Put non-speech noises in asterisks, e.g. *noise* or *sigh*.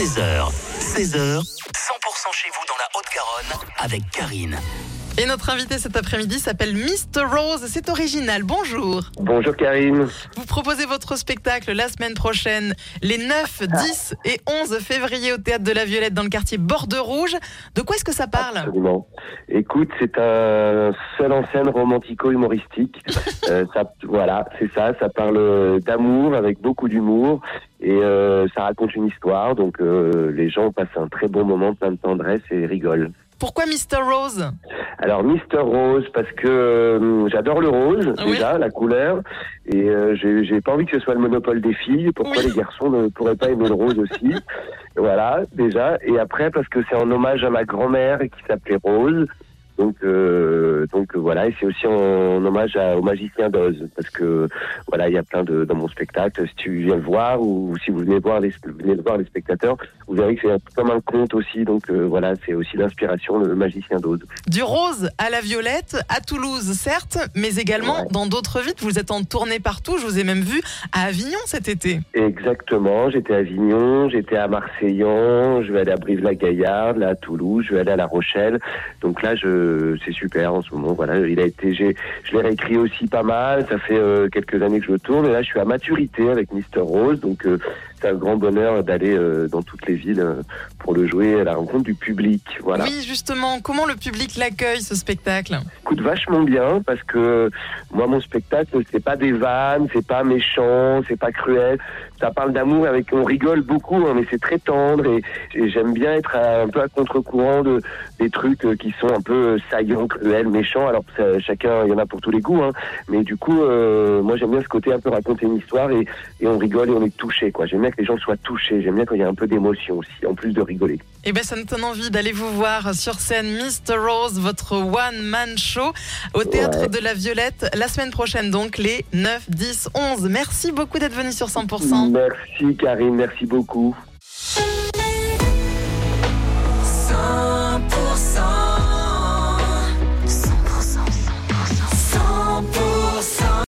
16h, 16h, 100% chez vous dans la Haute-Garonne avec Karine. Et notre invité cet après-midi s'appelle Mr. Rose. C'est original. Bonjour. Bonjour Karine. Vous proposez votre spectacle la semaine prochaine, les 9, 10 et 11 février au Théâtre de la Violette dans le quartier Bordeaux Rouge. De quoi est-ce que ça parle? Absolument. Écoute, c'est un seul en scène romantico-humoristique. *laughs* Euh, voilà, c'est ça. Ça parle d'amour avec beaucoup d'humour et euh, ça raconte une histoire. Donc euh, les gens passent un très bon moment, plein de tendresse et rigolent. Pourquoi Mr. Rose? Alors Mister Rose parce que euh, j'adore le rose Oui. déjà la couleur et euh, j'ai pas envie que ce soit le monopole des filles. Pourquoi Oui. les garçons ne pourraient pas aimer le rose aussi *laughs* Voilà déjà et après parce que c'est en hommage à ma grand-mère qui s'appelait Rose. Donc euh, donc voilà et c'est aussi en, hommage à- au magicien d'Oz parce que voilà il y a plein de dans mon spectacle si tu viens le voir ou si vous venez voir les venez le voir les spectateurs vous verrez que c'est comme un conte aussi donc euh, voilà c'est aussi l'inspiration le magicien d'Oz. Du rose à la violette, à Toulouse certes, mais également Ouais. dans d'autres villes. Vous êtes en tournée partout. Je vous ai même vu à Avignon cet été. Exactement, j'étais à Avignon, j'étais à Marseillan, je vais aller à Brive-la-Gaillarde, là à Toulouse, je vais aller à La Rochelle. Donc là, je, c'est super en ce moment. Voilà, il a été, je l'ai réécrit aussi pas mal. Ça fait euh, quelques années que je le tourne et là, je suis à maturité avec Mister Rose. Donc euh, c'est un grand bonheur d'aller euh, dans toutes les villes euh, pour le jouer à la rencontre du public. Voilà. Oui, justement. Comment le public l'accueille ce spectacle? Coûte vachement bien parce que moi mon spectacle c'est pas des vannes, c'est pas méchant, c'est pas cruel. Ça parle d'amour avec on rigole beaucoup hein, mais c'est très tendre et, et j'aime bien être à- un peu à contre-courant de des trucs euh, qui sont un peu euh, saillants, cruels, méchants. Alors ça, chacun il y en a pour tous les goûts hein. mais du coup euh, moi j'aime bien ce côté un peu raconter une histoire et, et on rigole et on est touché quoi. J'aime bien que les gens soient touchés, j'aime bien quand il y a un peu d'émotion aussi en plus de rigoler. Eh ben, ça nous donne envie d'aller vous voir sur scène Mr. Rose, votre one-man show au Théâtre Ouais. de la Violette la semaine prochaine, donc les 9, 10, 11. Merci beaucoup d'être venu sur 100%. Merci Karine, merci beaucoup.